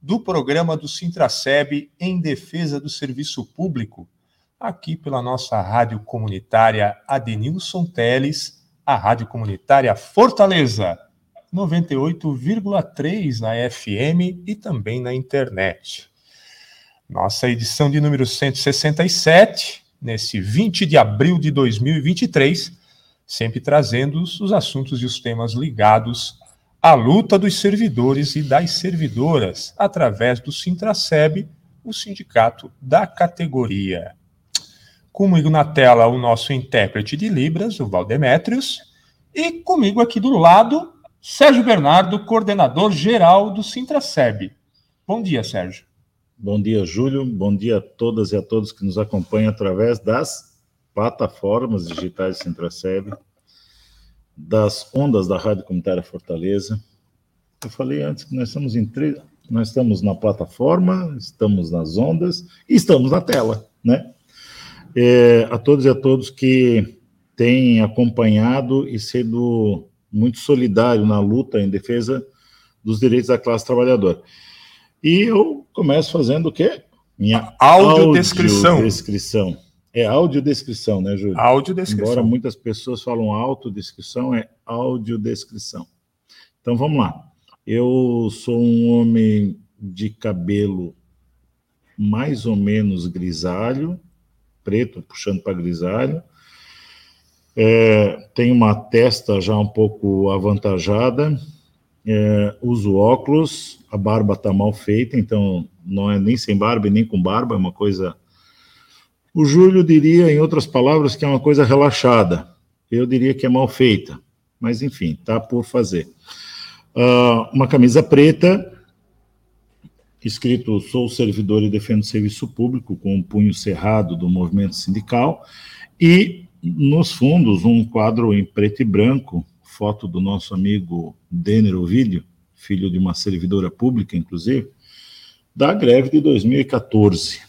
do programa do Sintraceb em defesa do serviço público, aqui pela nossa rádio comunitária Adenilson Teles, a Rádio Comunitária Fortaleza 98,3 na FM e também na internet. Nossa edição de número 167, nesse 20 de abril de 2023, sempre trazendo os assuntos e os temas ligados à luta dos servidores e das servidoras, através do Sintraceb, o sindicato da categoria. Comigo na tela o nosso intérprete de Libras, o Valdemétrios, e comigo aqui do lado Sérgio Bernardo, coordenador geral do Sintraceb. Bom dia, Sérgio. Bom dia, Júlio. Bom dia a todas e a todos que nos acompanham através das plataformas digitais Sintraceb, das ondas da Rádio Comunitária Fortaleza. Eu falei antes que nós estamos em três, nós estamos na plataforma, estamos nas ondas e estamos na tela, né? É, a todos e a todos que têm acompanhado e sido muito solidário na luta em defesa dos direitos da classe trabalhadora. E eu começo fazendo o quê? Minha audiodescrição. Audiodescrição. É audiodescrição, né, Júlio? Audiodescrição. Embora muitas pessoas falam autodescrição, é audiodescrição. Então vamos lá. Eu sou um homem de cabelo mais ou menos grisalho, preto, puxando para grisalho, é, tenho uma testa já um pouco avantajada, é, uso óculos, a barba está mal feita, então não é nem sem barba e nem com barba, é uma coisa. O Júlio diria, em outras palavras, que é uma coisa relaxada. Eu diria que é mal feita, mas enfim, tá por fazer. Uh, uma camisa preta, escrito Sou servidor e defendo o serviço público, com o um punho cerrado do movimento sindical, e nos fundos, um quadro em preto e branco, foto do nosso amigo Denner Ovílio, filho de uma servidora pública, inclusive, da greve de 2014.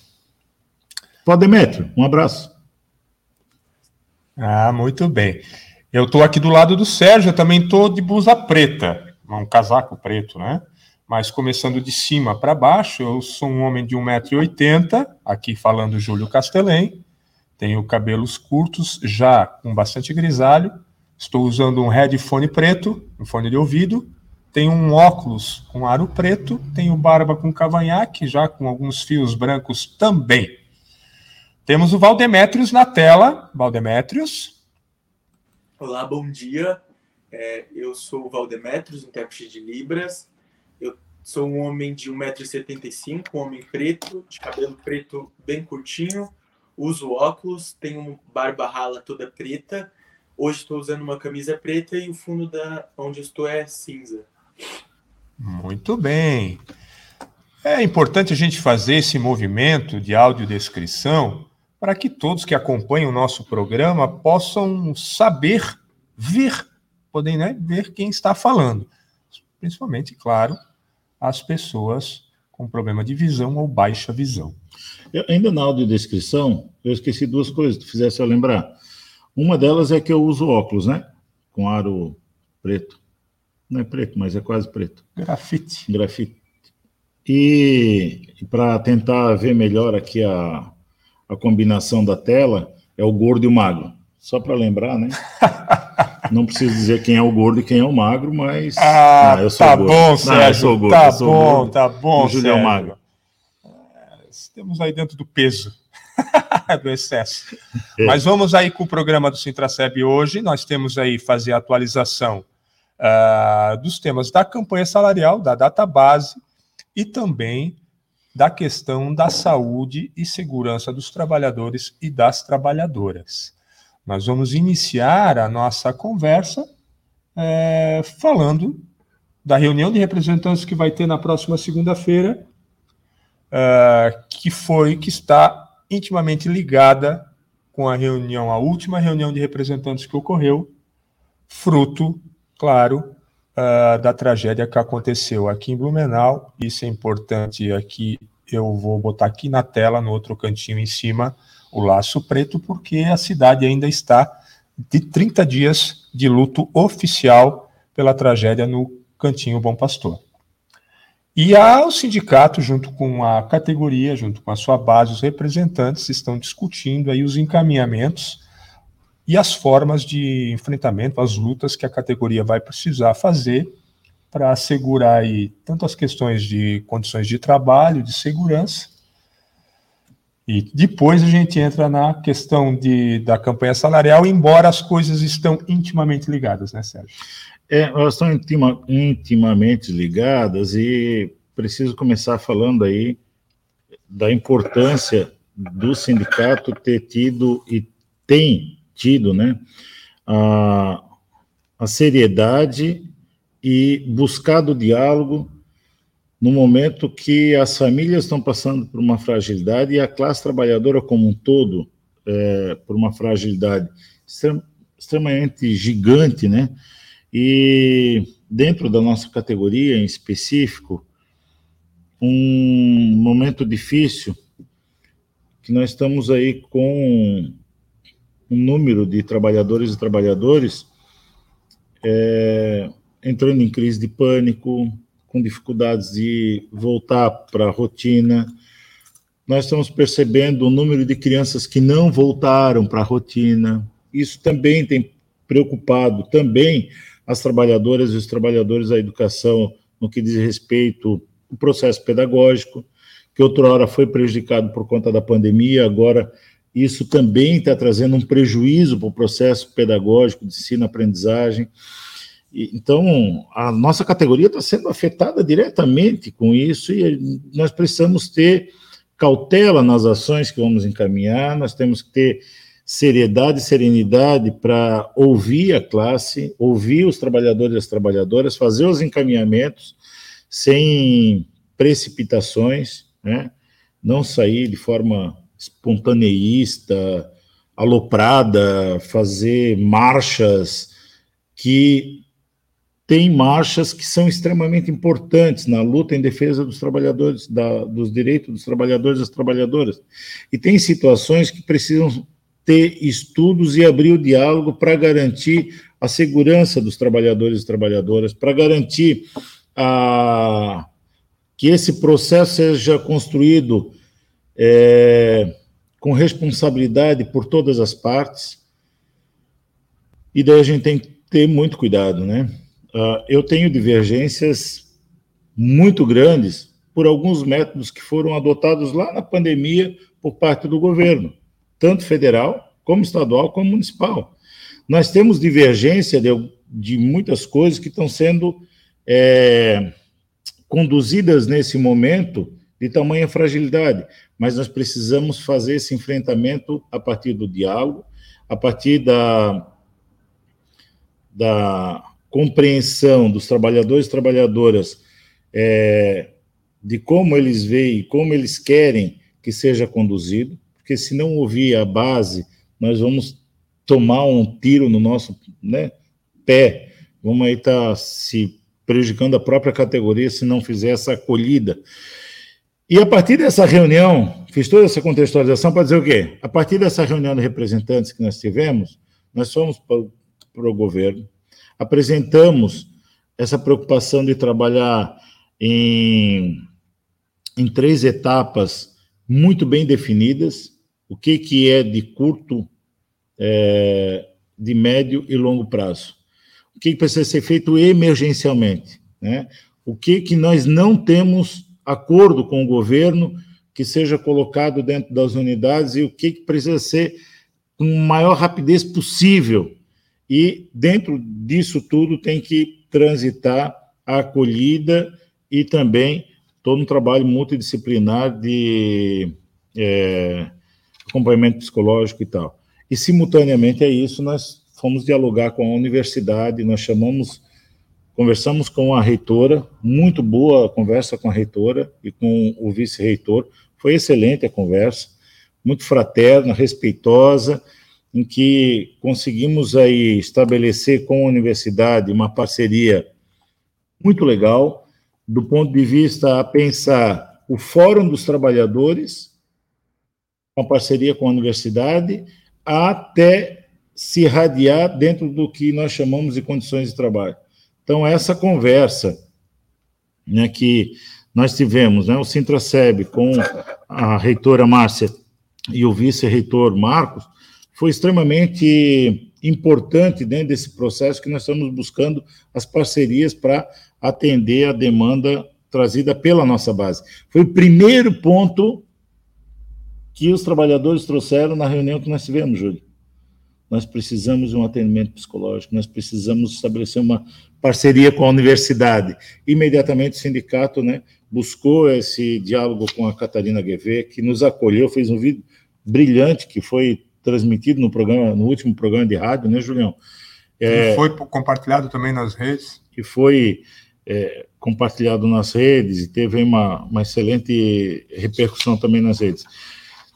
Pô, Demetrio, um abraço. Ah, muito bem. Eu estou aqui do lado do Sérgio, eu também estou de blusa preta, um casaco preto, né? Mas começando de cima para baixo, eu sou um homem de 1,80m, aqui falando Júlio Castelém, tenho cabelos curtos, já com bastante grisalho. Estou usando um headphone preto, um fone de ouvido. Tenho um óculos com aro preto. Tenho barba com cavanhaque, já com alguns fios brancos também. Temos o Valdemétrios na tela. Valdemétrios. Olá, bom dia. É, eu sou o Valdemétrios, intérprete de Libras. Eu sou um homem de 1,75m, um homem preto, de cabelo preto bem curtinho, uso óculos, tenho barba rala toda preta. Hoje estou usando uma camisa preta e o fundo da onde estou é cinza. Muito bem. É importante a gente fazer esse movimento de audiodescrição para que todos que acompanham o nosso programa possam saber ver, podem né, ver quem está falando. Principalmente, claro, as pessoas com problema de visão ou baixa visão. Eu, ainda na audiodescrição, eu esqueci duas coisas, tu fizesse eu lembrar. Uma delas é que eu uso óculos, né? Com aro preto. Não é preto, mas é quase preto. Grafite. Grafite. E, e para tentar ver melhor aqui a, a combinação da tela, é o gordo e o magro. Só para lembrar, né? Não preciso dizer quem é o gordo e quem é o magro, mas. Ah, ah eu sou tá gordo. bom, Sérgio. Não, eu sou gordo, tá bom, gordo, tá bom. O Júlio é magro estamos aí dentro do peso do excesso. É. Mas vamos aí com o programa do Sintraceb hoje. Nós temos aí fazer a atualização uh, dos temas da campanha salarial, da database e também da questão da saúde e segurança dos trabalhadores e das trabalhadoras. Nós vamos iniciar a nossa conversa é, falando da reunião de representantes que vai ter na próxima segunda-feira uh, que foi, que está intimamente ligada com a reunião, a última reunião de representantes que ocorreu, fruto, claro, uh, da tragédia que aconteceu aqui em Blumenau. Isso é importante aqui, eu vou botar aqui na tela, no outro cantinho em cima, o laço preto, porque a cidade ainda está de 30 dias de luto oficial pela tragédia no Cantinho Bom Pastor. E o sindicato, junto com a categoria, junto com a sua base, os representantes, estão discutindo aí os encaminhamentos e as formas de enfrentamento, as lutas que a categoria vai precisar fazer para assegurar aí tanto as questões de condições de trabalho, de segurança, e depois a gente entra na questão de, da campanha salarial, embora as coisas estão intimamente ligadas, né, Sérgio? É, elas estão intima, intimamente ligadas e preciso começar falando aí da importância do sindicato ter tido e tem tido, né, a, a seriedade e buscado o diálogo no momento que as famílias estão passando por uma fragilidade e a classe trabalhadora como um todo é, por uma fragilidade extrem, extremamente gigante, né? E dentro da nossa categoria em específico, um momento difícil que nós estamos aí com um número de trabalhadores e trabalhadores é, entrando em crise de pânico, com dificuldades de voltar para a rotina. Nós estamos percebendo o número de crianças que não voltaram para a rotina. Isso também tem preocupado também as trabalhadoras e os trabalhadores da educação no que diz respeito ao processo pedagógico, que outrora foi prejudicado por conta da pandemia, agora isso também está trazendo um prejuízo para o processo pedagógico de ensino-aprendizagem. Então, a nossa categoria está sendo afetada diretamente com isso e nós precisamos ter cautela nas ações que vamos encaminhar, nós temos que ter seriedade e serenidade para ouvir a classe, ouvir os trabalhadores e as trabalhadoras, fazer os encaminhamentos sem precipitações, né? não sair de forma espontaneísta, aloprada, fazer marchas que tem marchas que são extremamente importantes na luta em defesa dos trabalhadores, da, dos direitos dos trabalhadores e das trabalhadoras. E tem situações que precisam ter estudos e abrir o diálogo para garantir a segurança dos trabalhadores e trabalhadoras, para garantir a, que esse processo seja construído é, com responsabilidade por todas as partes. E daí a gente tem que ter muito cuidado, né? Uh, eu tenho divergências muito grandes por alguns métodos que foram adotados lá na pandemia por parte do governo, tanto federal, como estadual, como municipal. Nós temos divergência de, de muitas coisas que estão sendo é, conduzidas nesse momento de tamanha fragilidade, mas nós precisamos fazer esse enfrentamento a partir do diálogo, a partir da, da compreensão dos trabalhadores e trabalhadoras é, de como eles veem, como eles querem que seja conduzido, porque se não ouvir a base, nós vamos tomar um tiro no nosso né, pé, vamos aí estar tá se prejudicando a própria categoria se não fizer essa acolhida. E a partir dessa reunião, fiz toda essa contextualização para dizer o quê? A partir dessa reunião de representantes que nós tivemos, nós fomos para o governo, apresentamos essa preocupação de trabalhar em, em três etapas muito bem definidas, o que, que é de curto, é, de médio e longo prazo. O que, que precisa ser feito emergencialmente, né? O que, que nós não temos acordo com o governo que seja colocado dentro das unidades e o que, precisa ser com maior rapidez possível e dentro disso tudo tem que transitar a acolhida e também todo um trabalho multidisciplinar de é, acompanhamento psicológico e tal. E, simultaneamente a isso, nós fomos dialogar com a universidade, nós chamamos conversamos com a reitora, muito boa a conversa com a reitora e com o vice-reitor, foi excelente a conversa, muito fraterna, respeitosa, em que conseguimos aí estabelecer com a universidade uma parceria muito legal, do ponto de vista a pensar o Fórum dos Trabalhadores, uma parceria com a universidade, até se irradiar dentro do que nós chamamos de condições de trabalho. Então, essa conversa né, que nós tivemos, né, o Sintraceb com a reitora Márcia e o vice-reitor Marcos, foi extremamente importante dentro desse processo que nós estamos buscando as parcerias para atender a demanda trazida pela nossa base. Foi o primeiro ponto que os trabalhadores trouxeram na reunião que nós tivemos, Júlio. Nós precisamos de um atendimento psicológico, nós precisamos estabelecer uma parceria com a universidade. Imediatamente o sindicato né, buscou esse diálogo com a Catarina Guevê, que nos acolheu, fez um vídeo brilhante que foi transmitido no programa, no último programa de rádio, né, Julião? É, e foi compartilhado também nas redes. Que foi é, compartilhado nas redes e teve uma, uma excelente repercussão também nas redes.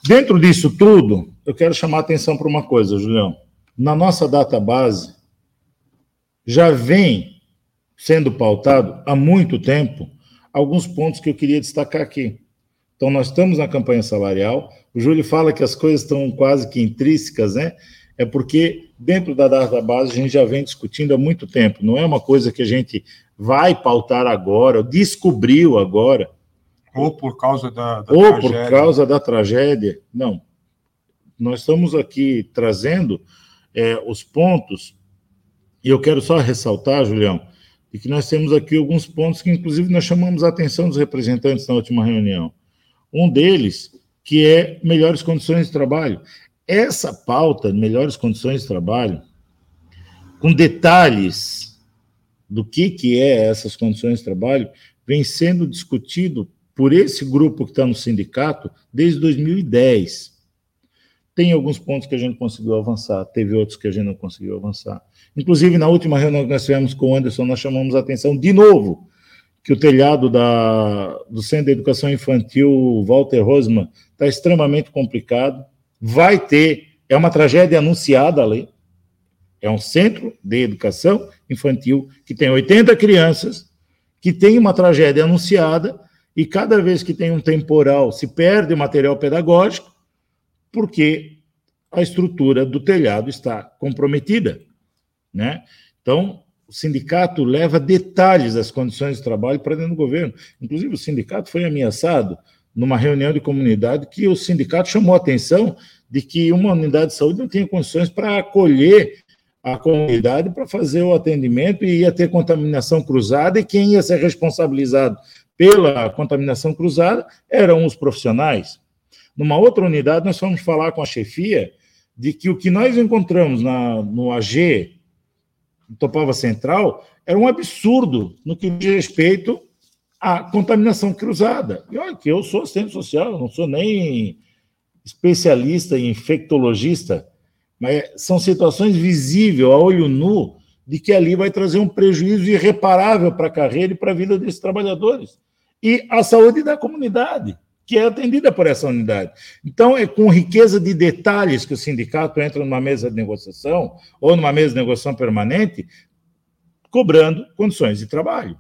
Dentro disso tudo, eu quero chamar a atenção para uma coisa, Julião. Na nossa database, já vem sendo pautado há muito tempo alguns pontos que eu queria destacar aqui. Então, nós estamos na campanha salarial. O Júlio fala que as coisas estão quase que intrínsecas, né? É porque dentro da database a gente já vem discutindo há muito tempo. Não é uma coisa que a gente vai pautar agora, descobriu agora. Ou por causa da, da ou tragédia. por causa da tragédia. Não. Nós estamos aqui trazendo é, os pontos, e eu quero só ressaltar, Julião, e que nós temos aqui alguns pontos que, inclusive, nós chamamos a atenção dos representantes na última reunião. Um deles, que é melhores condições de trabalho. Essa pauta, melhores condições de trabalho, com detalhes do que, que é essas condições de trabalho, vem sendo discutido por esse grupo que está no sindicato desde 2010. Tem alguns pontos que a gente conseguiu avançar, teve outros que a gente não conseguiu avançar. Inclusive, na última reunião que nós tivemos com o Anderson, nós chamamos a atenção de novo que o telhado da, do Centro de Educação Infantil Walter Rosman está extremamente complicado. Vai ter, é uma tragédia anunciada ali. É um centro de educação infantil que tem 80 crianças, que tem uma tragédia anunciada e cada vez que tem um temporal se perde o material pedagógico, porque a estrutura do telhado está comprometida, né? Então, o sindicato leva detalhes das condições de trabalho para dentro do governo. Inclusive, o sindicato foi ameaçado numa reunião de comunidade que o sindicato chamou a atenção de que uma unidade de saúde não tinha condições para acolher a comunidade para fazer o atendimento e ia ter contaminação cruzada e quem ia ser responsabilizado pela contaminação cruzada eram os profissionais. Numa outra unidade, nós fomos falar com a chefia de que o que nós encontramos na, no AG, Topava Central, era um absurdo no que diz respeito à contaminação cruzada. E olha que eu sou assistente social, não sou nem especialista em infectologista, mas são situações visíveis, a olho nu, de que ali vai trazer um prejuízo irreparável para a carreira e para a vida desses trabalhadores e a saúde da comunidade, que é atendida por essa unidade. Então, é com riqueza de detalhes que o sindicato entra numa mesa de negociação ou numa mesa de negociação permanente, cobrando condições de trabalho.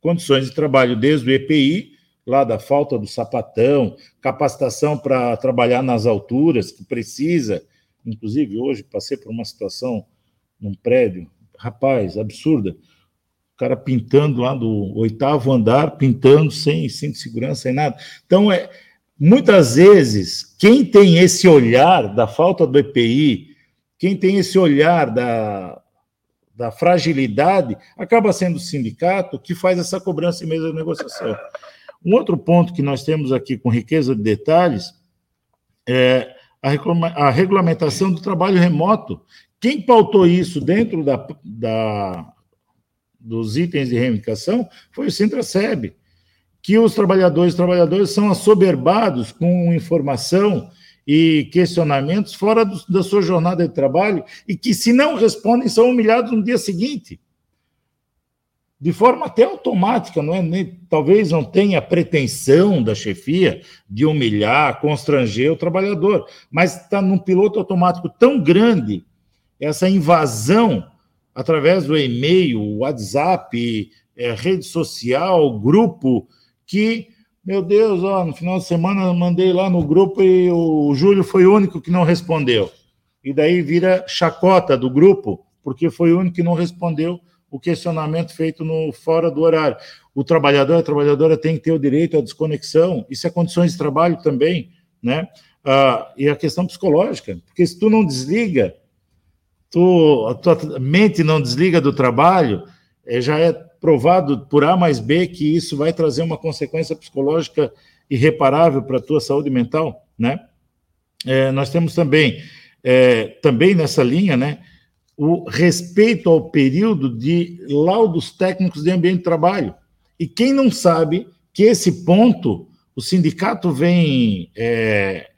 Condições de trabalho desde o EPI, lá da falta do sapatão, capacitação para trabalhar nas alturas que precisa. Inclusive, hoje passei por uma situação num prédio, rapaz, absurda cara pintando lá do oitavo andar, pintando sem cinto de segurança, sem nada. Então, é, muitas vezes, quem tem esse olhar da falta do EPI, quem tem esse olhar da, da fragilidade, acaba sendo o sindicato que faz essa cobrança em mesa de negociação. Um outro ponto que nós temos aqui com riqueza de detalhes é a, regulamentação do trabalho remoto. Quem pautou isso dentro da, da dos itens de reivindicação foi o Sintraceb, que os trabalhadores e trabalhadoras são assoberbados com informação e questionamentos fora do, da sua jornada de trabalho e que, se não respondem, são humilhados no dia seguinte. de forma até automática, não é? Nem, talvez não tenha pretensão da chefia de humilhar, constranger o trabalhador, mas está num piloto automático tão grande essa invasão através do e-mail, WhatsApp, é, rede social, grupo, que, meu Deus, ó, no final de semana mandei lá no grupo e o Júlio foi o único que não respondeu. E daí vira chacota do grupo, porque foi o único que não respondeu o questionamento feito no fora do horário. O trabalhador, a trabalhadora tem que ter o direito à desconexão, isso é condições de trabalho também, né? Ah, e a questão psicológica, porque se tu não desliga, tu, a tua mente não desliga do trabalho, é, já é provado por A mais B que isso vai trazer uma consequência psicológica irreparável para a tua saúde mental, né? É, nós temos também, é, também nessa linha, né, o respeito ao período de laudos técnicos de ambiente de trabalho. E quem não sabe que esse ponto o sindicato vem é,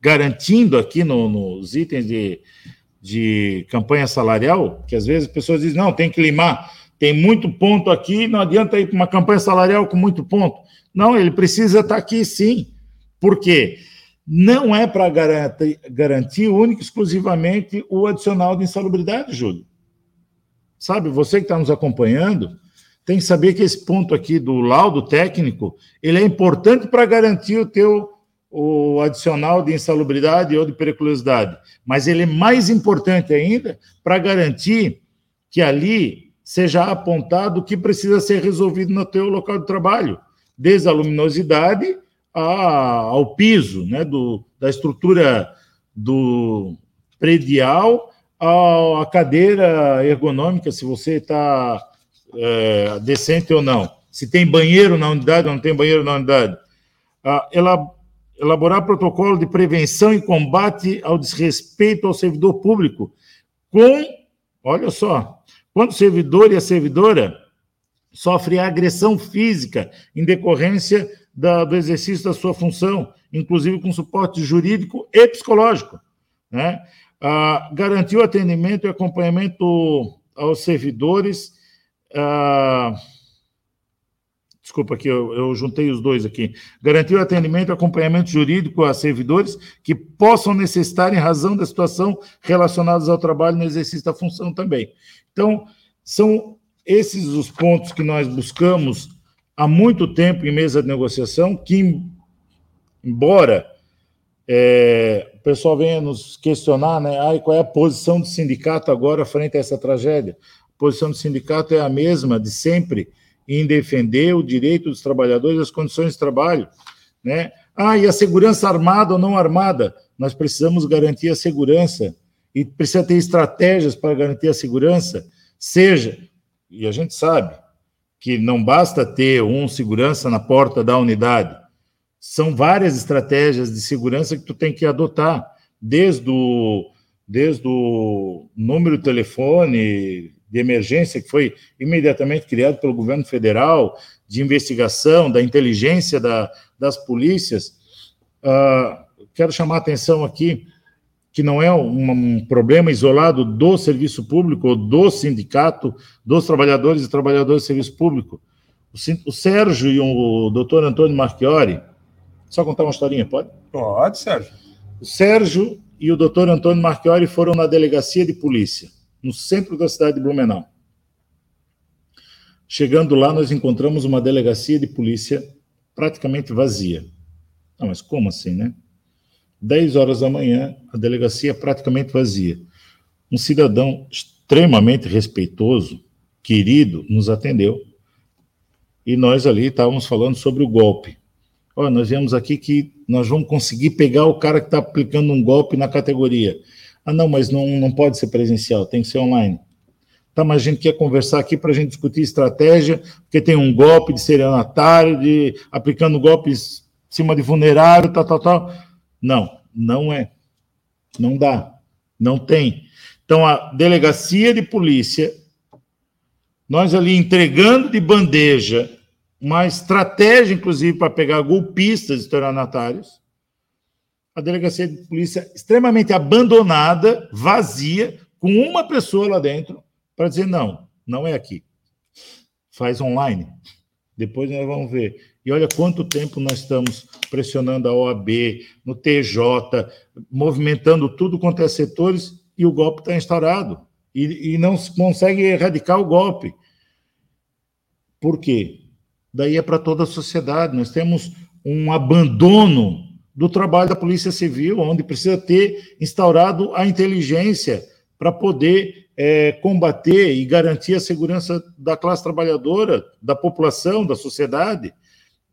garantindo aqui no, nos itens de, de campanha salarial, que às vezes as pessoas dizem, não, tem que limar, tem muito ponto aqui, não adianta ir para uma campanha salarial com muito ponto. Não, ele precisa estar aqui sim. Por quê? não é para garantir, garantir único exclusivamente o adicional de insalubridade, Júlio. Sabe, você que está nos acompanhando, tem que saber que esse ponto aqui do laudo técnico, ele é importante para garantir o teu o adicional de insalubridade ou de periculosidade, mas ele é mais importante ainda para garantir que ali seja apontado o que precisa ser resolvido no teu local de trabalho, desde a luminosidade a, ao piso né, do, da estrutura do predial à cadeira ergonômica, se você está é, decente ou não, se tem banheiro na unidade ou não tem banheiro na unidade. Ah, ela, elaborar protocolo de prevenção e combate ao desrespeito ao servidor público, com, olha só, quando o servidor e a servidora sofrem agressão física em decorrência da, do exercício da sua função, inclusive com suporte jurídico e psicológico. Né? Ah, garantir o atendimento e acompanhamento aos servidores. Ah, desculpa aqui, eu, eu, juntei os dois aqui. Garantir o atendimento e acompanhamento jurídico a servidores que possam necessitar em razão da situação relacionadas ao trabalho no exercício da função também. Então, são esses os pontos que nós buscamos há muito tempo em mesa de negociação, que, embora é, o pessoal venha nos questionar, né, ah, qual é a posição do sindicato agora frente a essa tragédia? A posição do sindicato é a mesma de sempre, em defender o direito dos trabalhadores às condições de trabalho, né? Ah, e a segurança armada ou não armada? Nós precisamos garantir a segurança e precisa ter estratégias para garantir a segurança, seja, e a gente sabe, que não basta ter um segurança na porta da unidade. São várias estratégias de segurança que tu tem que adotar, desde o, desde o número de telefone de emergência, que foi imediatamente criado pelo governo federal, de investigação, da inteligência da, das polícias. Uh, quero chamar a atenção aqui que não é um, um, problema isolado do serviço público ou do sindicato dos trabalhadores e trabalhadoras do serviço público. O, o Sérgio e o doutor Antônio Marchiori, só contar uma historinha, pode? Pode, Sérgio. O Sérgio e o doutor Antônio Marchiori foram na delegacia de polícia, no centro da cidade de Blumenau. Chegando lá, nós encontramos uma delegacia de polícia praticamente vazia. Não, mas como assim, né? 10 horas da manhã, a delegacia praticamente vazia. Um cidadão extremamente respeitoso, querido, nos atendeu. E nós ali estávamos falando sobre o golpe. Olha, nós viemos aqui que nós vamos conseguir pegar o cara que está aplicando um golpe na categoria. Ah, não, mas não, não pode ser presencial, tem que ser online. Tá, mas a gente quer conversar aqui para a gente discutir estratégia, porque tem um golpe de serianatário, de aplicando golpes em cima de vulnerário, tal, tal, tal. Não, não é. Não dá. Não tem. Então, a delegacia de polícia, nós ali entregando de bandeja uma estratégia, inclusive, para pegar golpistas estelionatários, a delegacia de polícia extremamente abandonada, vazia, com uma pessoa lá dentro, para dizer: não, não é aqui. faz online. Depois nós vamos ver. E olha quanto tempo nós estamos pressionando a OAB, no TJ, movimentando tudo quanto é setores, e o golpe está instaurado. E, e não se consegue erradicar o golpe. Por quê? Daí é para toda a sociedade. Nós temos um abandono do trabalho da Polícia Civil, onde precisa ter instaurado a inteligência para poder é, combater e garantir a segurança da classe trabalhadora, da população, da sociedade.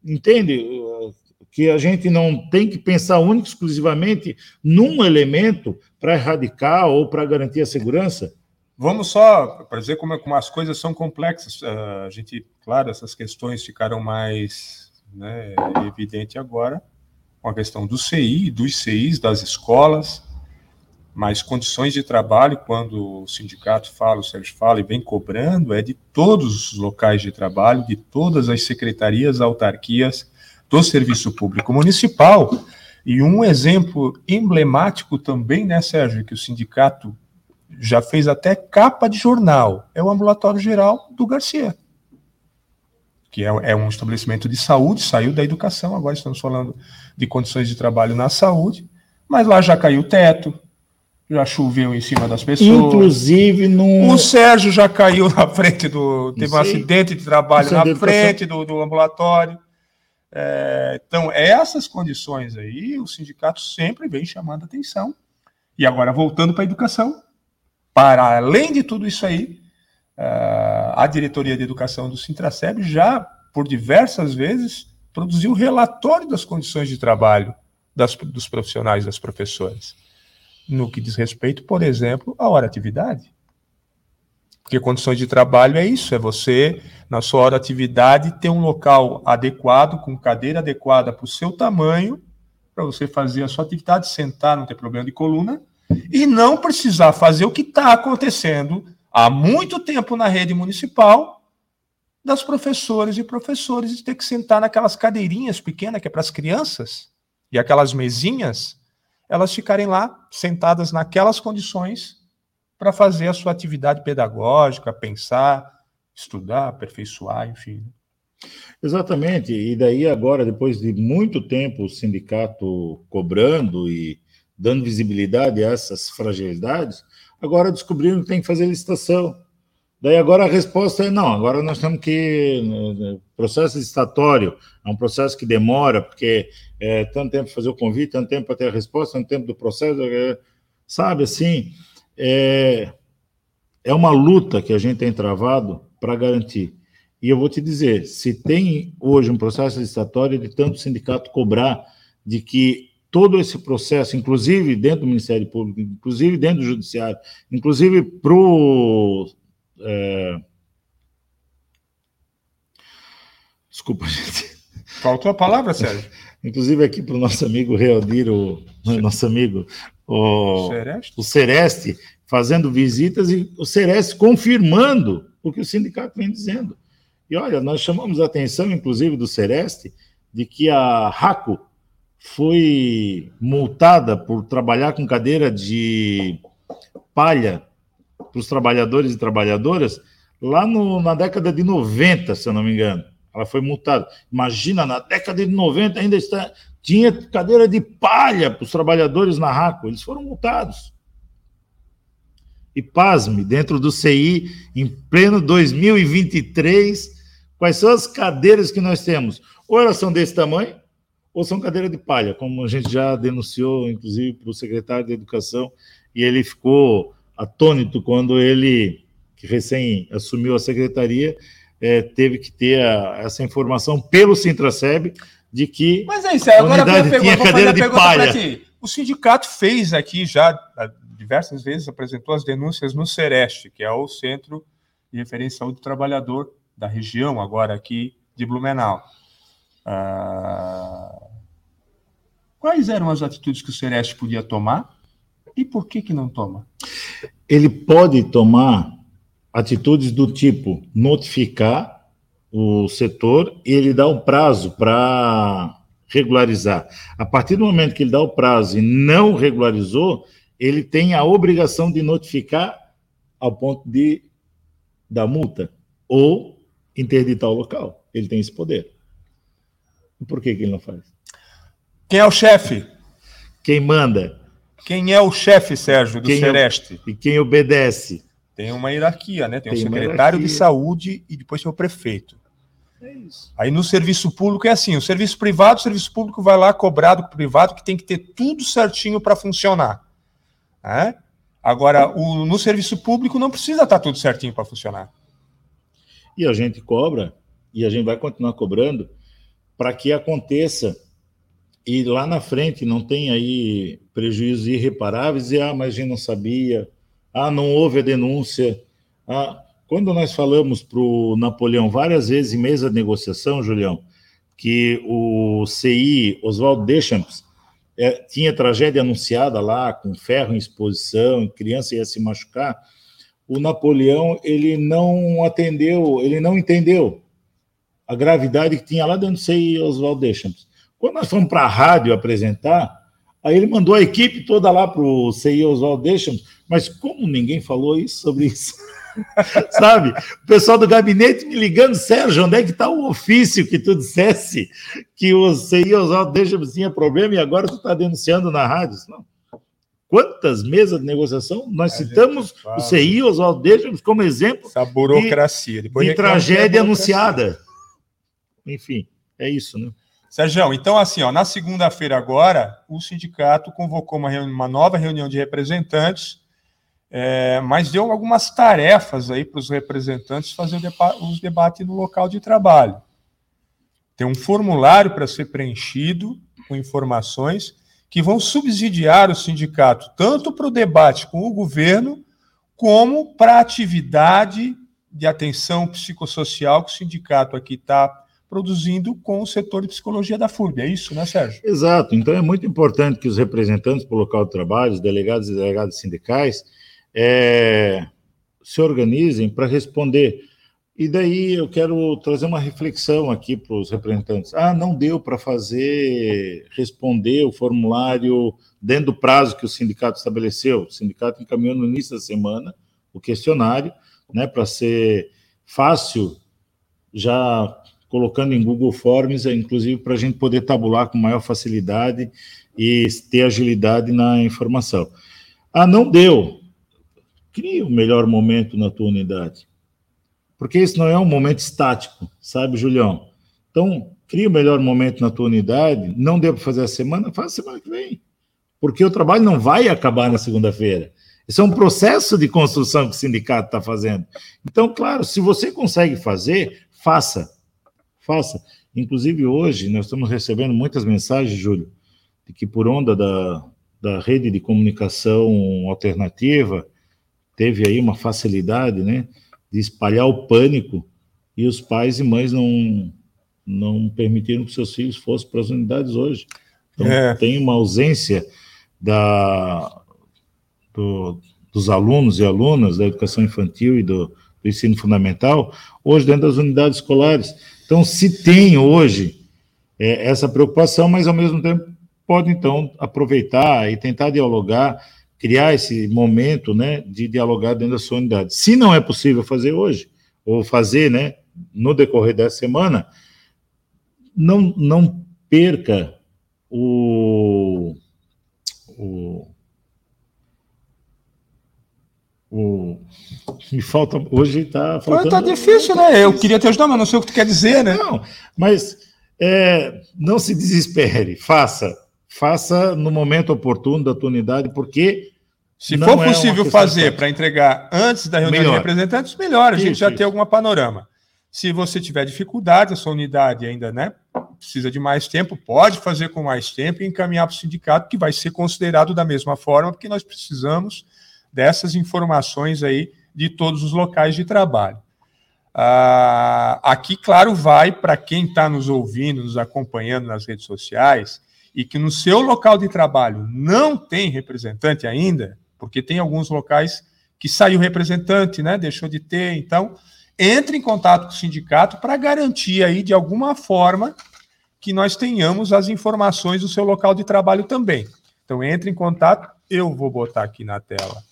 Entende? Que a gente não tem que pensar único exclusivamente num elemento para erradicar ou para garantir a segurança. Vamos só para dizer como, como, as coisas são complexas. Uh, a gente, claro, essas questões ficaram mais né, evidente agora com a questão do CI, dos CIs, das escolas, mas condições de trabalho, quando o sindicato fala, o Sérgio fala e vem cobrando, é de todos os locais de trabalho, de todas as secretarias, autarquias do Serviço Público Municipal. E um exemplo emblemático também, né, Sérgio, que o sindicato já fez até capa de jornal, é o Ambulatório Geral do Garcia, que é, é um estabelecimento de saúde, saiu da educação, agora estamos falando de condições de trabalho na saúde, mas lá já caiu o teto, já choveu em cima das pessoas. Inclusive no. O Sérgio já caiu na frente do. Teve um acidente de trabalho na frente do, do ambulatório. É, então, essas condições aí, o sindicato sempre vem chamando atenção. E agora, voltando para a educação, para além de tudo isso aí, é, a diretoria de educação do Sintraceb já, por diversas vezes, produziu relatório das condições de trabalho das, dos profissionais, das professoras no que diz respeito, por exemplo, à hora atividade. Porque condições de trabalho é isso, é você, na sua hora atividade, ter um local adequado, com cadeira adequada para o seu tamanho, para você fazer a sua atividade, sentar, não ter problema de coluna, e não precisar fazer o que está acontecendo há muito tempo na rede municipal, das professoras e professores, de ter que sentar naquelas cadeirinhas pequenas que é para as crianças, e aquelas mesinhas elas ficarem lá sentadas naquelas condições para fazer a sua atividade pedagógica, pensar, estudar, aperfeiçoar, enfim. Exatamente. E daí agora, depois de muito tempo o sindicato cobrando e dando visibilidade a essas fragilidades, agora descobriram que tem que fazer licitação. Daí agora a resposta é não, agora nós temos que. Processo licitatório é um processo que demora, porque é tanto tempo para fazer o convite, tanto tempo para ter a resposta, tanto tempo do processo, sabe assim? É, é uma luta que a gente tem travado para garantir. E eu vou te dizer: se tem hoje um processo licitatório de tanto sindicato cobrar de que todo esse processo, inclusive dentro do Ministério Público, inclusive dentro do Judiciário, inclusive para o é... Desculpa, gente. Faltou a palavra, Sérgio. Inclusive aqui para o nosso amigo Realdir, o nosso amigo o Sereste. o Sereste, fazendo visitas e o Sereste confirmando o que o sindicato vem dizendo. E olha, nós chamamos a atenção, inclusive, do Sereste, de que a RACO foi multada por trabalhar com cadeira de palha para os trabalhadores e trabalhadoras lá no, na década de 90, se eu não me engano. Ela foi multada. Imagina, na década de 90 ainda está, tinha cadeira de palha para os trabalhadores na RACO. Eles foram multados. E pasme, dentro do CI, em pleno 2023, quais são as cadeiras que nós temos? Ou elas são desse tamanho, ou são cadeira de palha, como a gente já denunciou, inclusive, para o secretário de Educação, e ele ficou atônito quando ele, que recém assumiu a secretaria, é, teve que ter a, essa informação pelo Sintraceb de que Mas é isso, agora a unidade tinha cadeira de palha. O sindicato fez aqui já diversas vezes apresentou as denúncias no Sereste, que é o Centro de Referencial do Trabalhador da região, agora aqui de Blumenau. Ah, quais eram as atitudes que o Sereste podia tomar e por que, que não toma? Ele pode tomar atitudes do tipo notificar o setor e ele dá um prazo para regularizar. A partir do momento que ele dá o prazo e não regularizou, ele tem a obrigação de notificar ao ponto de da multa. ou interditar o local. Ele tem esse poder. E por que, que ele não faz? Quem é o chefe? Quem manda? Quem é o chefe, Sérgio, do Quem é o- Sereste? E quem obedece? Tem uma hierarquia, né? Tem, Tem o secretário de saúde e depois tem o prefeito. É isso. Aí no serviço público é assim: o serviço privado, o serviço público vai lá cobrar do privado que tem que ter tudo certinho para funcionar. né? Agora, o- no serviço público não precisa estar tudo certinho para funcionar. E a gente cobra, e a gente vai continuar cobrando, para que aconteça e lá na frente não tenha aí prejuízos irreparáveis e, ah, mas a gente não sabia, ah, não houve a denúncia. Ah, quando nós falamos para o Napoleão várias vezes em mesa de negociação, Julião, que o CI, Oswaldo Deschamps, é, tinha tragédia anunciada lá, com ferro em exposição, criança ia se machucar, o Napoleão ele não atendeu, ele não entendeu a gravidade que tinha lá dentro do CI Oswaldo Deschamps. Quando nós fomos para a rádio apresentar, aí ele mandou a equipe toda lá para o CI Oswaldo Deschamps, mas como ninguém falou isso sobre isso? Sabe? O pessoal do gabinete me ligando, Sérgio, onde é que está o ofício que tu dissesse que o CI Oswaldo Deschamps tinha problema e agora tu está denunciando na rádio? Não. Quantas mesas de negociação nós A citamos o CI Oswaldo Deschamps como exemplo Essa burocracia. De que é tragédia burocracia. anunciada. Enfim, é isso, né? Sérgio, então assim, ó, na segunda-feira agora, o sindicato convocou uma, reuni- uma nova reunião de representantes, é, mas deu algumas tarefas aí para os representantes fazer os debates no local de trabalho. Tem um formulário para ser preenchido com informações que vão subsidiar o sindicato tanto para o debate com o governo como para a atividade de atenção psicossocial que o sindicato aqui está produzindo com o setor de psicologia da FURB. É isso, né, Sérgio? Exato. Então é muito importante que os representantes do local de trabalho, os delegados e delegadas sindicais, é, se organizem para responder. E daí eu quero trazer uma reflexão aqui para os representantes. Ah, não deu para fazer, responder o formulário dentro do prazo que o sindicato estabeleceu. O sindicato encaminhou no início da semana o questionário, né, para ser fácil, já colocando em Google Forms, é, inclusive para a gente poder tabular com maior facilidade e ter agilidade na informação. Ah, não deu. Cria o melhor momento na tua unidade. Porque esse não é um momento estático, sabe, Julião? Então, cria o melhor momento na tua unidade. Não deu para fazer a semana, faz a semana que vem. Porque o trabalho não vai acabar na segunda-feira. Isso é um processo de construção que o sindicato está fazendo. Então, claro, se você consegue fazer, faça. Faça. Inclusive, hoje, nós estamos recebendo muitas mensagens, Júlio, de que por onda da, da rede de comunicação alternativa, teve aí uma facilidade, né, de espalhar o pânico e os pais e mães não, não permitiram que seus filhos fossem para as unidades hoje. Então, É. tem uma ausência da, do- dos alunos e alunas da educação infantil e do, do ensino fundamental, hoje dentro das unidades escolares. Então, se tem hoje é, essa preocupação, mas ao mesmo tempo pode então aproveitar e tentar dialogar, criar esse momento, né, de dialogar dentro da sua unidade. Se não é possível fazer hoje ou fazer, né, no decorrer dessa semana, não não perca o o o me falta hoje está faltando Tá difícil, né? Eu queria te ajudar, mas não sei o que tu quer dizer, né? não, mas é, não se desespere, faça. Faça no momento oportuno da tua unidade, porque Se for é possível questão fazer para entregar antes da reunião Melhor. de representantes, melhor, a gente Isso, já isso. tem algum panorama. Se você tiver dificuldade, a sua unidade ainda né, precisa de mais tempo, pode fazer com mais tempo e encaminhar para o sindicato, que vai ser considerado da mesma forma, porque nós precisamos dessas informações aí de todos os locais de trabalho. Ah, aqui, claro, vai para quem está nos ouvindo, nos acompanhando nas redes sociais, e que no seu local de trabalho não tem representante ainda, porque tem alguns locais que saiu representante, né? Deixou de ter, então entre em contato com o sindicato para garantir aí de alguma forma que nós tenhamos as informações do seu local de trabalho também. Então entre em contato, eu vou botar aqui na tela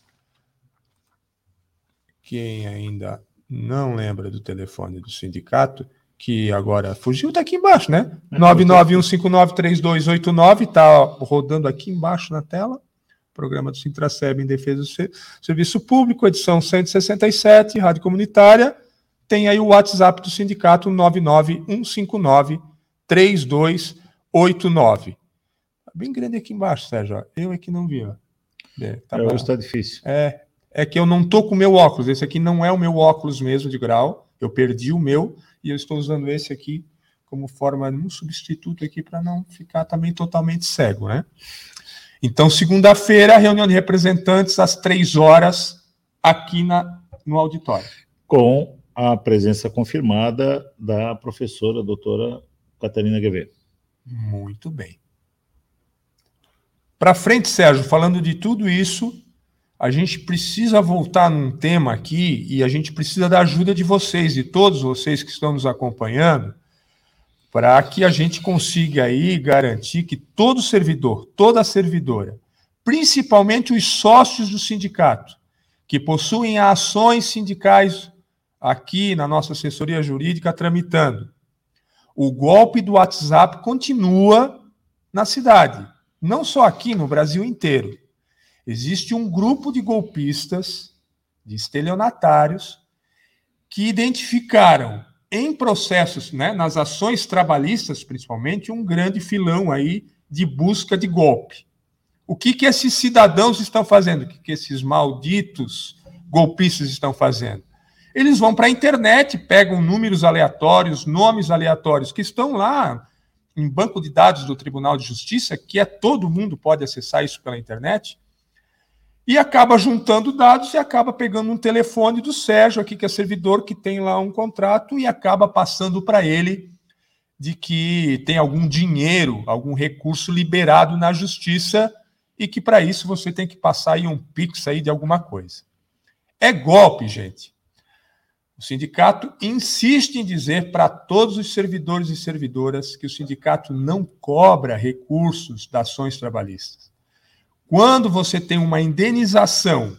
quem ainda não lembra do telefone do sindicato, que agora fugiu, está aqui embaixo, né? 991593289, está rodando aqui embaixo na tela. Programa do Sintraceb em Defesa do Serviço Público, edição 167, Rádio Comunitária. Tem aí o WhatsApp do sindicato 991593289. Tá bem grande aqui embaixo, Sérgio. Eu é que não vi. Ó. É, tá é, está difícil. É, é que eu não tô com o meu óculos. Esse aqui não é o meu óculos mesmo de grau. Eu perdi o meu e eu estou usando esse aqui como forma de um substituto aqui para não ficar também totalmente cego, né? Então, segunda-feira, reunião de representantes às três horas aqui na, no auditório. Com a presença confirmada da professora doutora Catarina Guevara. Muito bem. Para frente, Sérgio, falando de tudo isso, a gente precisa voltar num tema aqui e a gente precisa da ajuda de vocês, de todos vocês que estão nos acompanhando, para que a gente consiga aí garantir que todo servidor, toda servidora, principalmente os sócios do sindicato, que possuem ações sindicais aqui na nossa assessoria jurídica tramitando, o golpe do WhatsApp continua na cidade, não só aqui, no Brasil inteiro. Existe um grupo de golpistas, de estelionatários, que identificaram em processos, né, nas ações trabalhistas, principalmente, um grande filão aí de busca de golpe. O que, que esses cidadãos estão fazendo? O que, que esses malditos golpistas estão fazendo? Eles vão para a internet, pegam números aleatórios, nomes aleatórios que estão lá em banco de dados do Tribunal de Justiça, que é todo mundo pode acessar isso pela internet, e acaba juntando dados e acaba pegando um telefone do Sérgio aqui, que é servidor, que tem lá um contrato, e acaba passando para ele de que tem algum dinheiro, algum recurso liberado na justiça e que para isso você tem que passar aí um pix aí de alguma coisa. É golpe, gente. O sindicato insiste em dizer para todos os servidores e servidoras que o sindicato não cobra recursos das ações trabalhistas. Quando você tem uma indenização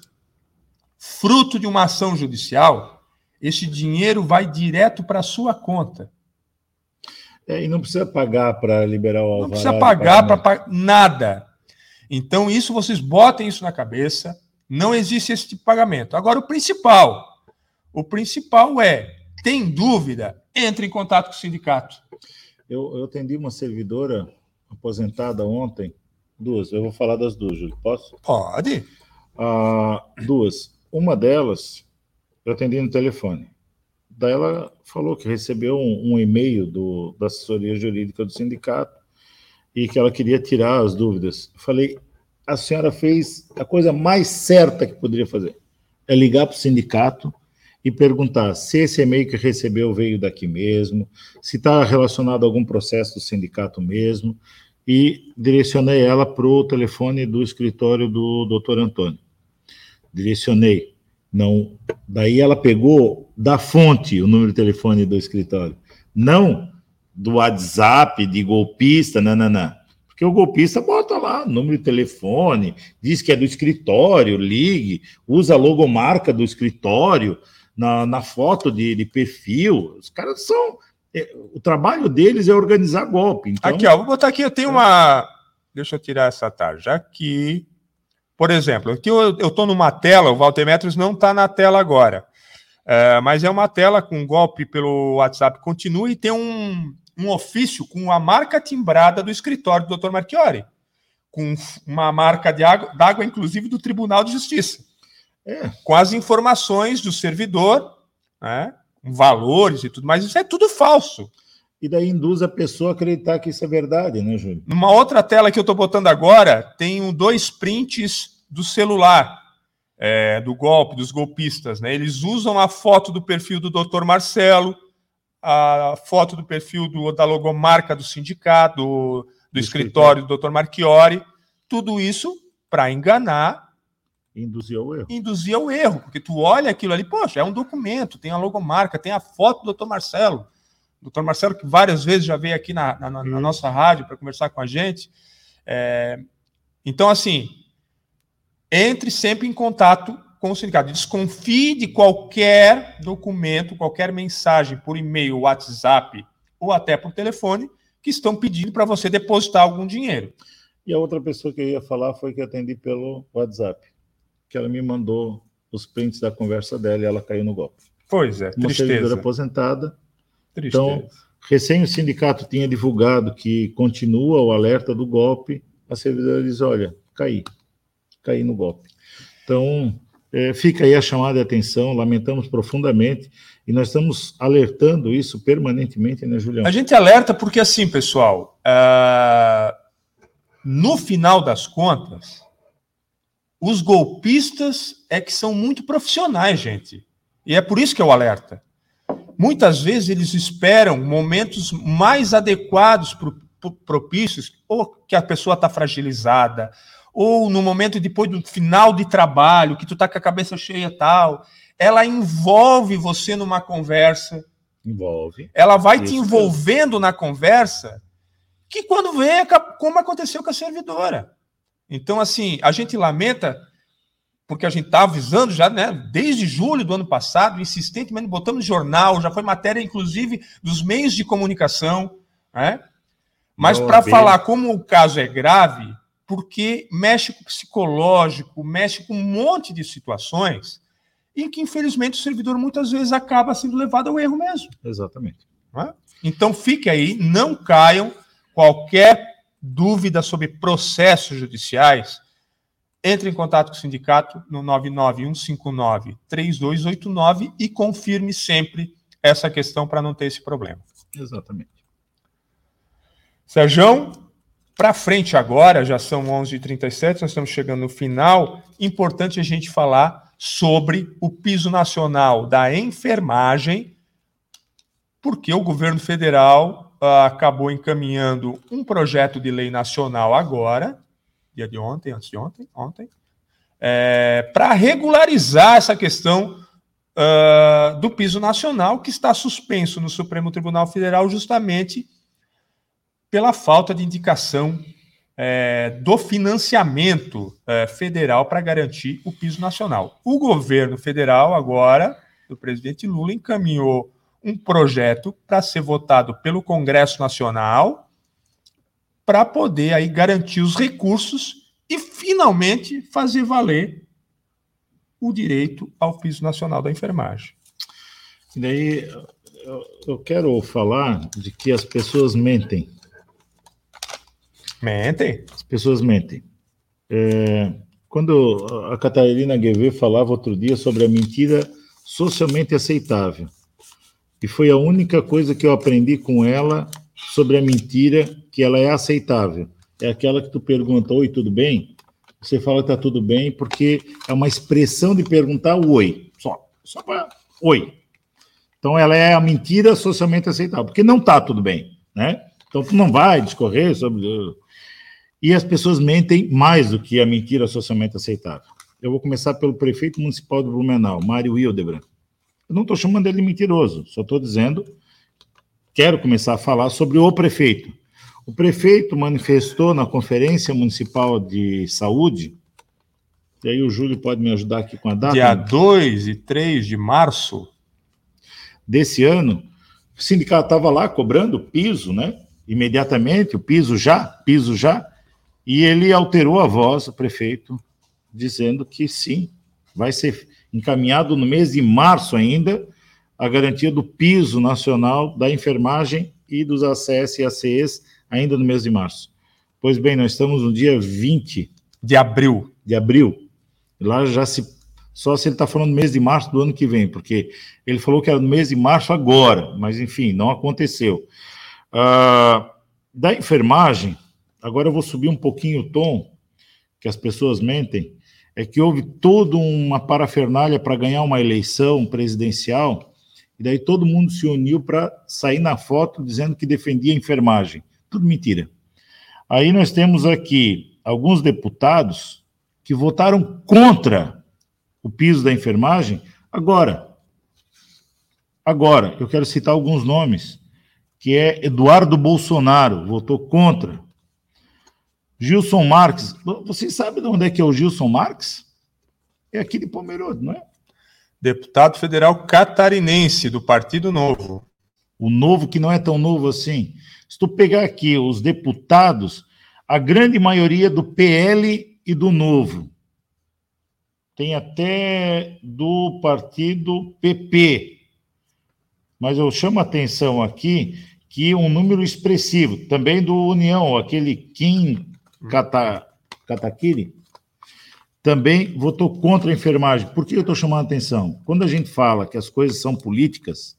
fruto de uma ação judicial, esse dinheiro vai direto para a sua conta. É, e não precisa pagar para liberar o alvará. Não precisa pagar para pagar nada. Então, isso vocês botem isso na cabeça. Não existe esse tipo de pagamento. Agora, o principal, o principal é, tem dúvida, entre em contato com o sindicato. Eu, eu atendi uma servidora aposentada ontem, Duas, eu vou falar das duas, Júlio. Posso? Pode. Ah, duas. Uma delas, eu atendi no telefone. Daí ela falou que recebeu um, um e-mail do, da assessoria jurídica do sindicato e que ela queria tirar as dúvidas. Eu falei, a senhora fez a coisa mais certa que poderia fazer. É ligar para o sindicato e perguntar se esse e-mail que recebeu veio daqui mesmo, se está relacionado a algum processo do sindicato mesmo, e direcionei ela para o telefone do escritório do doutor Antônio. Direcionei. Não, daí ela pegou da fonte o número de telefone do escritório, não do WhatsApp de golpista, não. Porque o golpista bota lá número de telefone, diz que é do escritório, ligue, usa a logomarca do escritório na, na foto de, de perfil. Os caras são o trabalho deles é organizar golpe. Então... Aqui, ó, vou botar aqui, eu tenho uma. Deixa eu tirar essa tarja aqui. Por exemplo, aqui eu estou numa tela, o Valtemetros não está na tela agora. É, mas é uma tela com golpe pelo WhatsApp continua e tem um, um ofício com a marca timbrada do escritório do Dr. Marchiori, com uma marca de água, d'água, inclusive do Tribunal de Justiça, é. com as informações do servidor, né, valores e tudo mais, isso é tudo falso. E daí induz a pessoa a acreditar que isso é verdade, né, Júlio? Numa outra tela que eu estou botando agora, tem dois prints do celular é, do golpe, dos golpistas. Né? Eles usam a foto do perfil do Dr. Marcelo, a foto do perfil do, da logomarca do sindicato, do, do escritório do Dr. Marchiori, tudo isso para enganar Induzir ao erro. Induzir ao erro, porque tu olha aquilo ali, poxa, é um documento, tem a logomarca, tem a foto do Dr. Marcelo. Doutor Marcelo, que várias vezes já veio aqui na, na, na nossa rádio para conversar com a gente. É, então, assim, entre sempre em contato com o sindicato. Desconfie de qualquer documento, qualquer mensagem por e-mail, WhatsApp ou até por telefone que estão pedindo para você depositar algum dinheiro. E a outra pessoa que eu ia falar foi que atendi pelo WhatsApp, que ela me mandou os prints da conversa dela e ela caiu no golpe. Pois é, Uma servidora tristeza. aposentada. tristeza. Então, recém o sindicato tinha divulgado que continua o alerta do golpe, a servidora diz, olha, caí, caí no golpe. Então, é, fica aí a chamada de atenção, lamentamos profundamente, e nós estamos alertando isso permanentemente, né, Julião? A gente alerta porque, assim, pessoal, ah, no final das contas, os golpistas é que são muito profissionais, gente. E é por isso que eu alerta. Muitas vezes eles esperam momentos mais adequados, pro, pro- propícios, ou que a pessoa está fragilizada, ou no momento depois do final de trabalho, que tu tá com a cabeça cheia e tal. Ela envolve você numa conversa, Envolve. ela vai te Isso envolvendo na conversa, que quando vê, aca- como aconteceu com a servidora. Então, assim, a gente lamenta, porque a gente está avisando já, né, desde julho do ano passado, insistentemente, botamos no jornal, já foi matéria, inclusive, dos meios de comunicação, né? Mas para falar como o caso é grave, porque mexe com o psicológico, mexe com um monte de situações em que, infelizmente, o servidor muitas vezes acaba sendo levado ao erro mesmo. Exatamente. Então fique aí, não caiam. Qualquer dúvida sobre processos judiciais, entre em contato com o sindicato no 99159-3289 e confirme sempre essa questão para não ter esse problema. Exatamente. Sérgio, para frente agora, já são 11h37, nós estamos chegando no final. Importante a gente falar sobre o piso nacional da enfermagem, porque o governo federal acabou encaminhando um projeto de lei nacional agora, dia de ontem, antes de ontem, ontem, para regularizar essa questão ah, do piso nacional, que está suspenso no Supremo Tribunal Federal justamente pela falta de indicação eh, do financiamento eh, federal para garantir o piso nacional. O governo federal, agora, do presidente Lula, encaminhou um projeto para ser votado pelo Congresso Nacional para poder aí garantir os recursos e finalmente fazer valer o direito ao piso nacional da enfermagem. E daí eu, quero falar de que as pessoas mentem. Mentem. As pessoas mentem. É, quando a Catarina Guevê falava outro dia sobre a mentira socialmente aceitável, e foi a única coisa que eu aprendi com ela sobre a mentira que ela é aceitável. É aquela que tu pergunta, oi, tudo bem? Você fala que tá tudo bem porque é uma expressão de perguntar oi, só, só para oi. Então ela é a mentira socialmente aceitável, porque não tá tudo bem, né? Então tu não vai discorrer sobre e as pessoas mentem mais do que a mentira socialmente aceitável. Eu vou começar pelo prefeito municipal de Blumenau, Mário Hildebrand. Eu não estou chamando ele de mentiroso, só estou dizendo, quero começar a falar sobre o prefeito. O prefeito manifestou na Conferência Municipal de Saúde, e aí o Júlio pode me ajudar aqui com a data? Dia 2 e 3 de março, desse ano, o sindicato estava lá cobrando piso, né? Imediatamente, o piso já, piso já, e ele alterou a voz, o prefeito, dizendo que sim, vai ser encaminhado no mês de março ainda a garantia do piso nacional da enfermagem e dos ACS e ACEs ainda no mês de março. Pois bem, nós estamos no dia 20 de abril. de abril. Lá já se. Só se ele está falando mês de março do ano que vem, porque ele falou que era no mês de março agora, mas enfim, não aconteceu. Ah, da enfermagem, agora eu vou subir um pouquinho o tom, que as pessoas mentem, é que houve toda uma parafernália para ganhar uma eleição presidencial, e daí todo mundo se uniu para sair na foto dizendo que defendia a enfermagem. Tudo mentira. Aí nós temos aqui alguns deputados que votaram contra o piso da enfermagem agora. Agora, eu quero citar alguns nomes, que é Eduardo Bolsonaro, votou contra. Gilson Marques, vocês sabem de onde é que é o Gilson Marques? É aqui de Pomerode, não é? Deputado federal catarinense do Partido Novo. O novo que não é tão novo assim. Se tu pegar aqui os deputados, a grande maioria do PL e do Novo. Tem até do partido PP. Mas eu chamo a atenção aqui que um número expressivo, também do União, aquele Kim Kata, Katakiri, também votou contra a enfermagem. Por que eu estou chamando a atenção? Quando a gente fala que as coisas são políticas,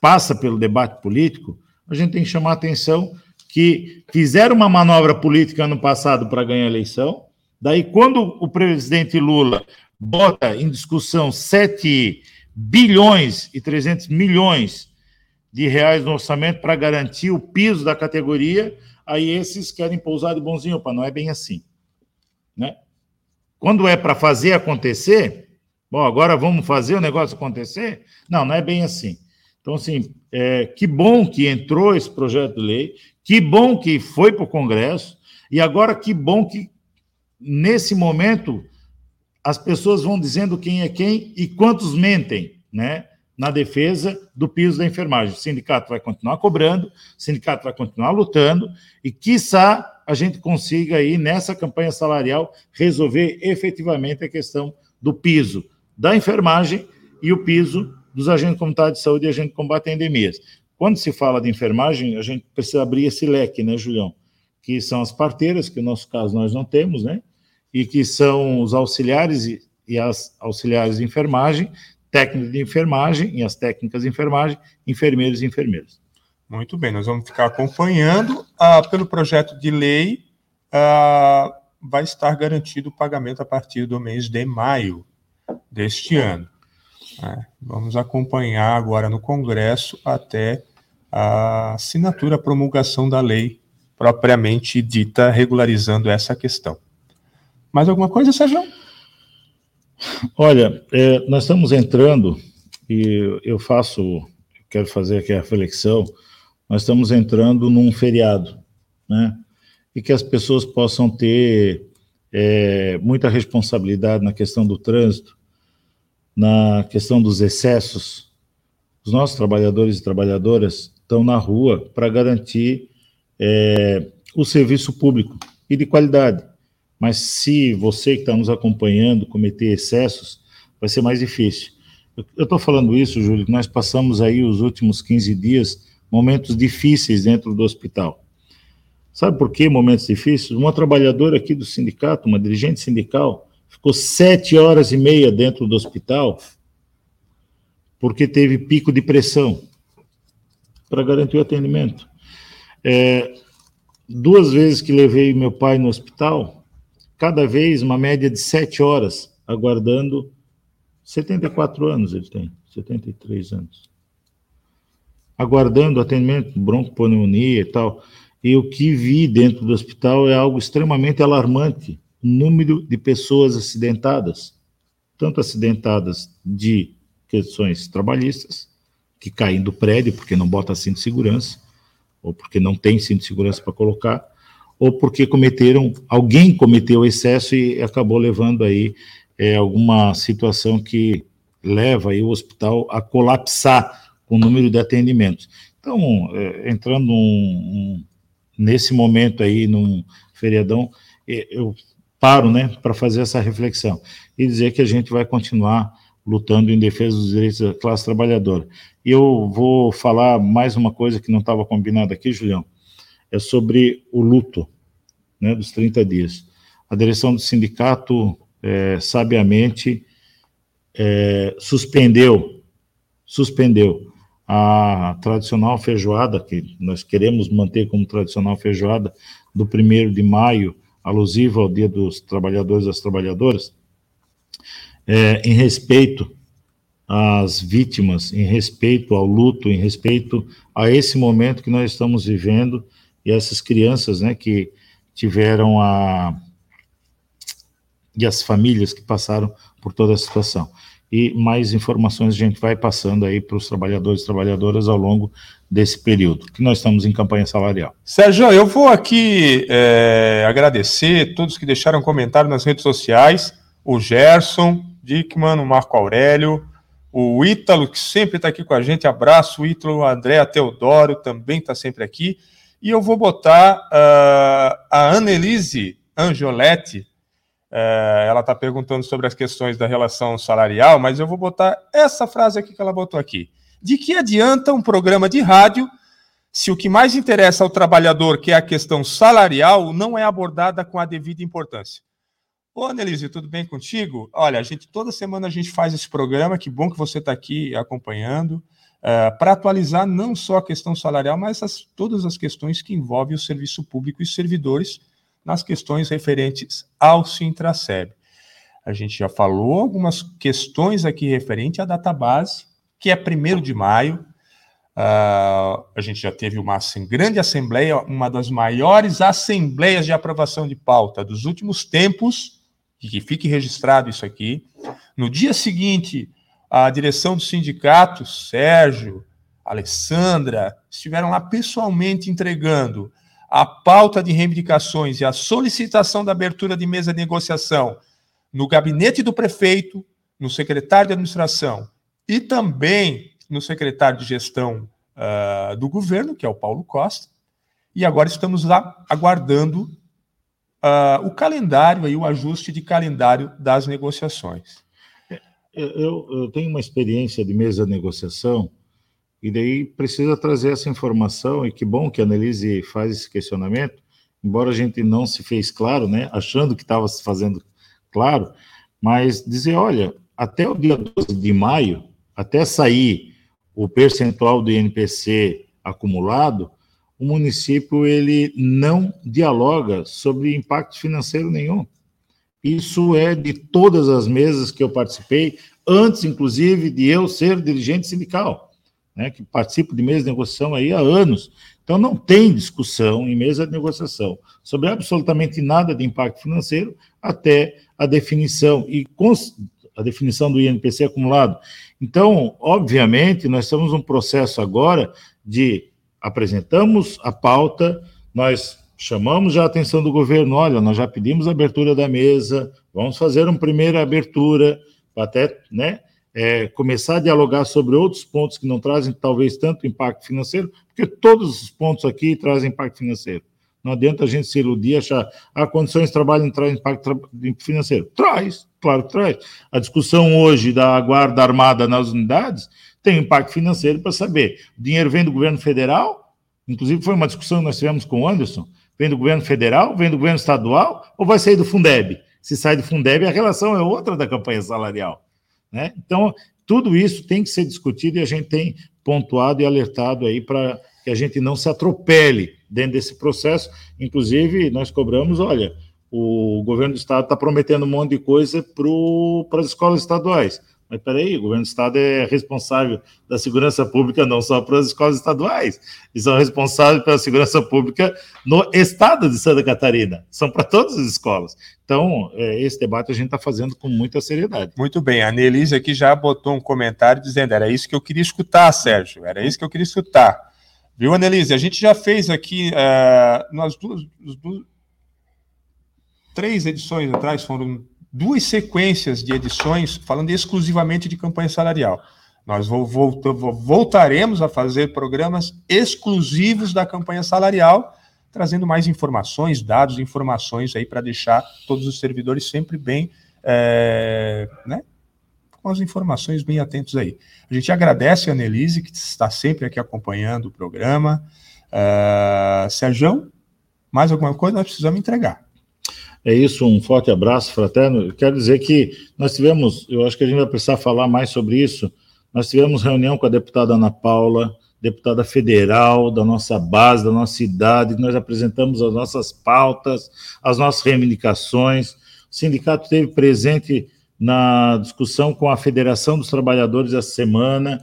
passa pelo debate político, a gente tem que chamar a atenção que fizeram uma manobra política ano passado para ganhar a eleição. Daí, quando o presidente Lula bota em discussão 7 bilhões e 300 milhões de reais no orçamento para garantir o piso da categoria, aí esses querem pousar de bonzinho, opa, não é bem assim. Né? Quando é para fazer acontecer, bom, agora vamos fazer o negócio acontecer? Não, não é bem assim. Então, assim, é, que bom que entrou esse projeto de lei, que bom que foi para o Congresso, e agora que bom que, nesse momento, as pessoas vão dizendo quem é quem e quantos mentem, né? Na defesa do piso da enfermagem. O sindicato vai continuar cobrando, o sindicato vai continuar lutando, e, quiçá, a gente consiga aí, nessa campanha salarial, resolver efetivamente a questão do piso da enfermagem e o piso dos agentes comunitários de saúde e agentes de combate a endemias. Quando se fala de enfermagem, a gente precisa abrir esse leque, né, Julião? Que são as parteiras, que no nosso caso nós não temos, né? E que são os auxiliares e, e as auxiliares de enfermagem, técnicos de enfermagem e as técnicas de enfermagem, enfermeiros e enfermeiras. Muito bem, nós vamos ficar acompanhando. Ah, pelo projeto de lei, ah, vai estar garantido o pagamento a partir do mês de maio deste ano. É, vamos acompanhar agora no Congresso até a assinatura, a promulgação da lei propriamente dita, regularizando essa questão. Mais alguma coisa, Sérgio? Olha, é, nós estamos entrando, e eu faço, quero fazer aqui a reflexão, nós estamos entrando num feriado, né? E que as pessoas possam ter é, muita responsabilidade na questão do trânsito, na questão dos excessos, os nossos trabalhadores e trabalhadoras estão na rua para garantir é, o serviço público e de qualidade. Mas se você que está nos acompanhando cometer excessos, vai ser mais difícil. Eu estou falando isso, Júlio, nós passamos aí os últimos 15 dias momentos difíceis dentro do hospital. Sabe por que momentos difíceis? Uma trabalhadora aqui do sindicato, uma dirigente sindical, ficou sete horas e meia dentro do hospital porque teve pico de pressão para garantir o atendimento. É, duas vezes que levei meu pai no hospital, cada vez uma média de sete horas, aguardando 74 anos ele tem, 73 anos. Aguardando atendimento, broncopneumonia e tal. E o que vi dentro do hospital é algo extremamente alarmante número de pessoas acidentadas, tanto acidentadas de questões trabalhistas, que caem do prédio porque não bota cinto de segurança, ou porque não tem cinto de segurança para colocar, ou porque cometeram, alguém cometeu excesso e acabou levando aí é, alguma situação que leva aí o hospital a colapsar com o número de atendimentos. Então, é, entrando um, um, nesse momento aí, num feriadão, é, eu paro né, para fazer essa reflexão e dizer que a gente vai continuar lutando em defesa dos direitos da classe trabalhadora. E eu vou falar mais uma coisa que não estava combinada aqui, Julião, é sobre o luto né, dos 30 dias. A direção do sindicato, é, sabiamente, é, suspendeu, suspendeu a tradicional feijoada, que nós queremos manter como tradicional feijoada, do 1 de maio alusiva ao Dia dos Trabalhadores e das Trabalhadoras, é, em respeito às vítimas, em respeito ao luto, em respeito a esse momento que nós estamos vivendo e essas crianças, né, que tiveram a e as famílias que passaram por toda a situação. E mais informações a gente vai passando aí para os trabalhadores e trabalhadoras ao longo desse período, que nós estamos em campanha salarial. Sérgio, eu vou aqui é, agradecer todos que deixaram comentário nas redes sociais. o Gerson, Dickman, o Marco Aurélio, o Ítalo, que sempre está aqui com a gente. Abraço, Ítalo, André Teodoro também está sempre aqui. E eu vou botar uh, a Annelise Angioletti. Uh, ela está perguntando sobre as questões da relação salarial, mas eu vou botar essa frase aqui que ela botou aqui. De que adianta um programa de rádio se o que mais interessa ao trabalhador, que é a questão salarial, não é abordada com a devida importância? Ô, Annelise, tudo bem contigo? Olha, a gente toda semana a gente faz esse programa, que bom que você está aqui acompanhando, eh, para atualizar não só a questão salarial, mas as, todas as questões que envolvem o serviço público e servidores nas questões referentes ao Sintraceb. A gente já falou algumas questões aqui referente à database, que é 1 de maio. Uh, a gente já teve uma grande assembleia, uma das maiores assembleias de aprovação de pauta dos últimos tempos, e que fique registrado isso aqui. No dia seguinte, a direção do sindicato, Sérgio, Alessandra, estiveram lá pessoalmente entregando a pauta de reivindicações e a solicitação da abertura de mesa de negociação no gabinete do prefeito, no secretário de administração e também no secretário de gestão uh, do governo, que é o Paulo Costa. E agora estamos lá aguardando uh, o calendário e o ajuste de calendário das negociações. Eu, eu, tenho uma experiência de mesa de negociação e daí precisa trazer essa informação e que bom que a Annelise faz esse questionamento, embora a gente não se fez claro, né, achando que estava se fazendo claro, mas dizer, olha, até o dia 12 de maio, até sair o percentual do INPC acumulado, o município ele não dialoga sobre impacto financeiro nenhum. Isso é de todas as mesas que eu participei, antes, inclusive, de eu ser dirigente sindical, né, que participo de mesa de negociação aí há anos. Então, não tem discussão em mesa de negociação sobre absolutamente nada de impacto financeiro até a definição e a definição do INPC acumulado. Então, obviamente, nós estamos num processo agora de apresentamos a pauta, nós chamamos a atenção do governo, olha, nós já pedimos a abertura da mesa, vamos fazer uma primeira abertura, até né, é, começar a dialogar sobre outros pontos que não trazem talvez tanto impacto financeiro, porque todos os pontos aqui trazem impacto financeiro. Não adianta a gente se iludir e achar ah, condições de trabalho não traz impacto financeiro. Traz, claro que traz. A discussão hoje da guarda armada nas unidades tem impacto financeiro para saber. O dinheiro vem do governo federal, inclusive foi uma discussão que nós tivemos com o Anderson, vem do governo federal, vem do governo estadual, ou vai sair do Fundeb? Se sai do Fundeb, a relação é outra da campanha salarial. Né? Então, tudo isso tem que ser discutido e a gente tem pontuado e alertado aí para que a gente não se atropele dentro desse processo. Inclusive, nós cobramos, olha, o governo do estado está prometendo um monte de coisa para as escolas estaduais. Mas peraí, o governo do estado é responsável da segurança pública não só para as escolas estaduais, eles são responsáveis pela segurança pública no estado de Santa Catarina, são para todas as escolas. Então, é, esse debate a gente está fazendo com muita seriedade. Muito bem, a Nelise aqui já botou um comentário dizendo: era isso que eu queria escutar, Sérgio, era isso que eu queria escutar. Viu, Annelise? A gente já fez aqui, uh, nas duas, duas, três edições atrás, foram duas sequências de edições falando exclusivamente de campanha salarial. Nós voltaremos a fazer programas exclusivos da campanha salarial, trazendo mais informações, dados, informações aí para deixar todos os servidores sempre bem, é, né, com as informações bem atentos aí. A gente agradece a Annelise, que está sempre aqui acompanhando o programa. Uh, Sérgio, mais alguma coisa nós precisamos entregar. É isso, um forte abraço fraterno. Quero dizer que nós tivemos, eu acho que a gente vai precisar falar mais sobre isso. Nós tivemos reunião com a deputada Ana Paula, deputada federal da nossa base, da nossa cidade, nós apresentamos as nossas pautas, as nossas reivindicações. O sindicato esteve presente na discussão com a Federação dos Trabalhadores essa semana,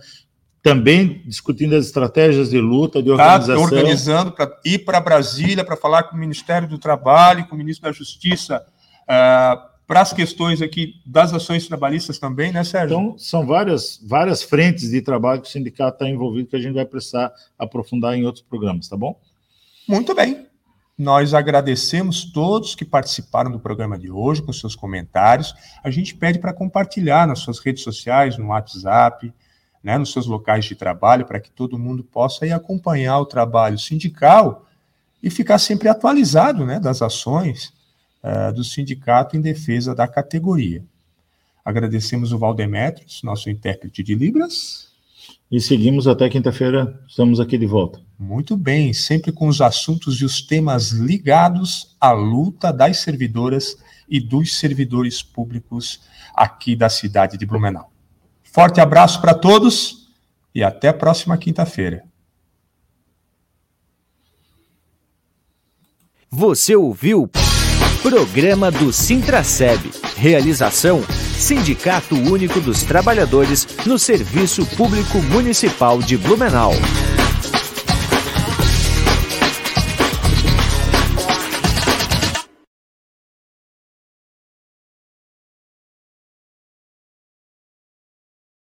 também discutindo as estratégias de luta, de tá organização. Está organizando para ir para Brasília para falar com o Ministério do Trabalho, com o Ministro da Justiça, uh, para as questões aqui das ações trabalhistas também, né, Sérgio? Então, são várias, várias frentes de trabalho que o sindicato está envolvido que a gente vai precisar aprofundar em outros programas, tá bom? Muito bem. Nós agradecemos todos que participaram do programa de hoje com seus comentários. A gente pede para compartilhar nas suas redes sociais, no WhatsApp, né, nos seus locais de trabalho, para que todo mundo possa ir acompanhar o trabalho sindical e ficar sempre atualizado né, das ações uh, do sindicato em defesa da categoria. Agradecemos o Valdemetrios, nosso intérprete de Libras. E seguimos até quinta-feira, estamos aqui de volta. Muito bem, sempre com os assuntos e os temas ligados à luta das servidoras e dos servidores públicos aqui da cidade de Blumenau. Forte abraço para todos e até a próxima quinta-feira. Você ouviu Programa do Sintraceb. Realização Sindicato Único dos Trabalhadores no Serviço Público Municipal de Blumenau.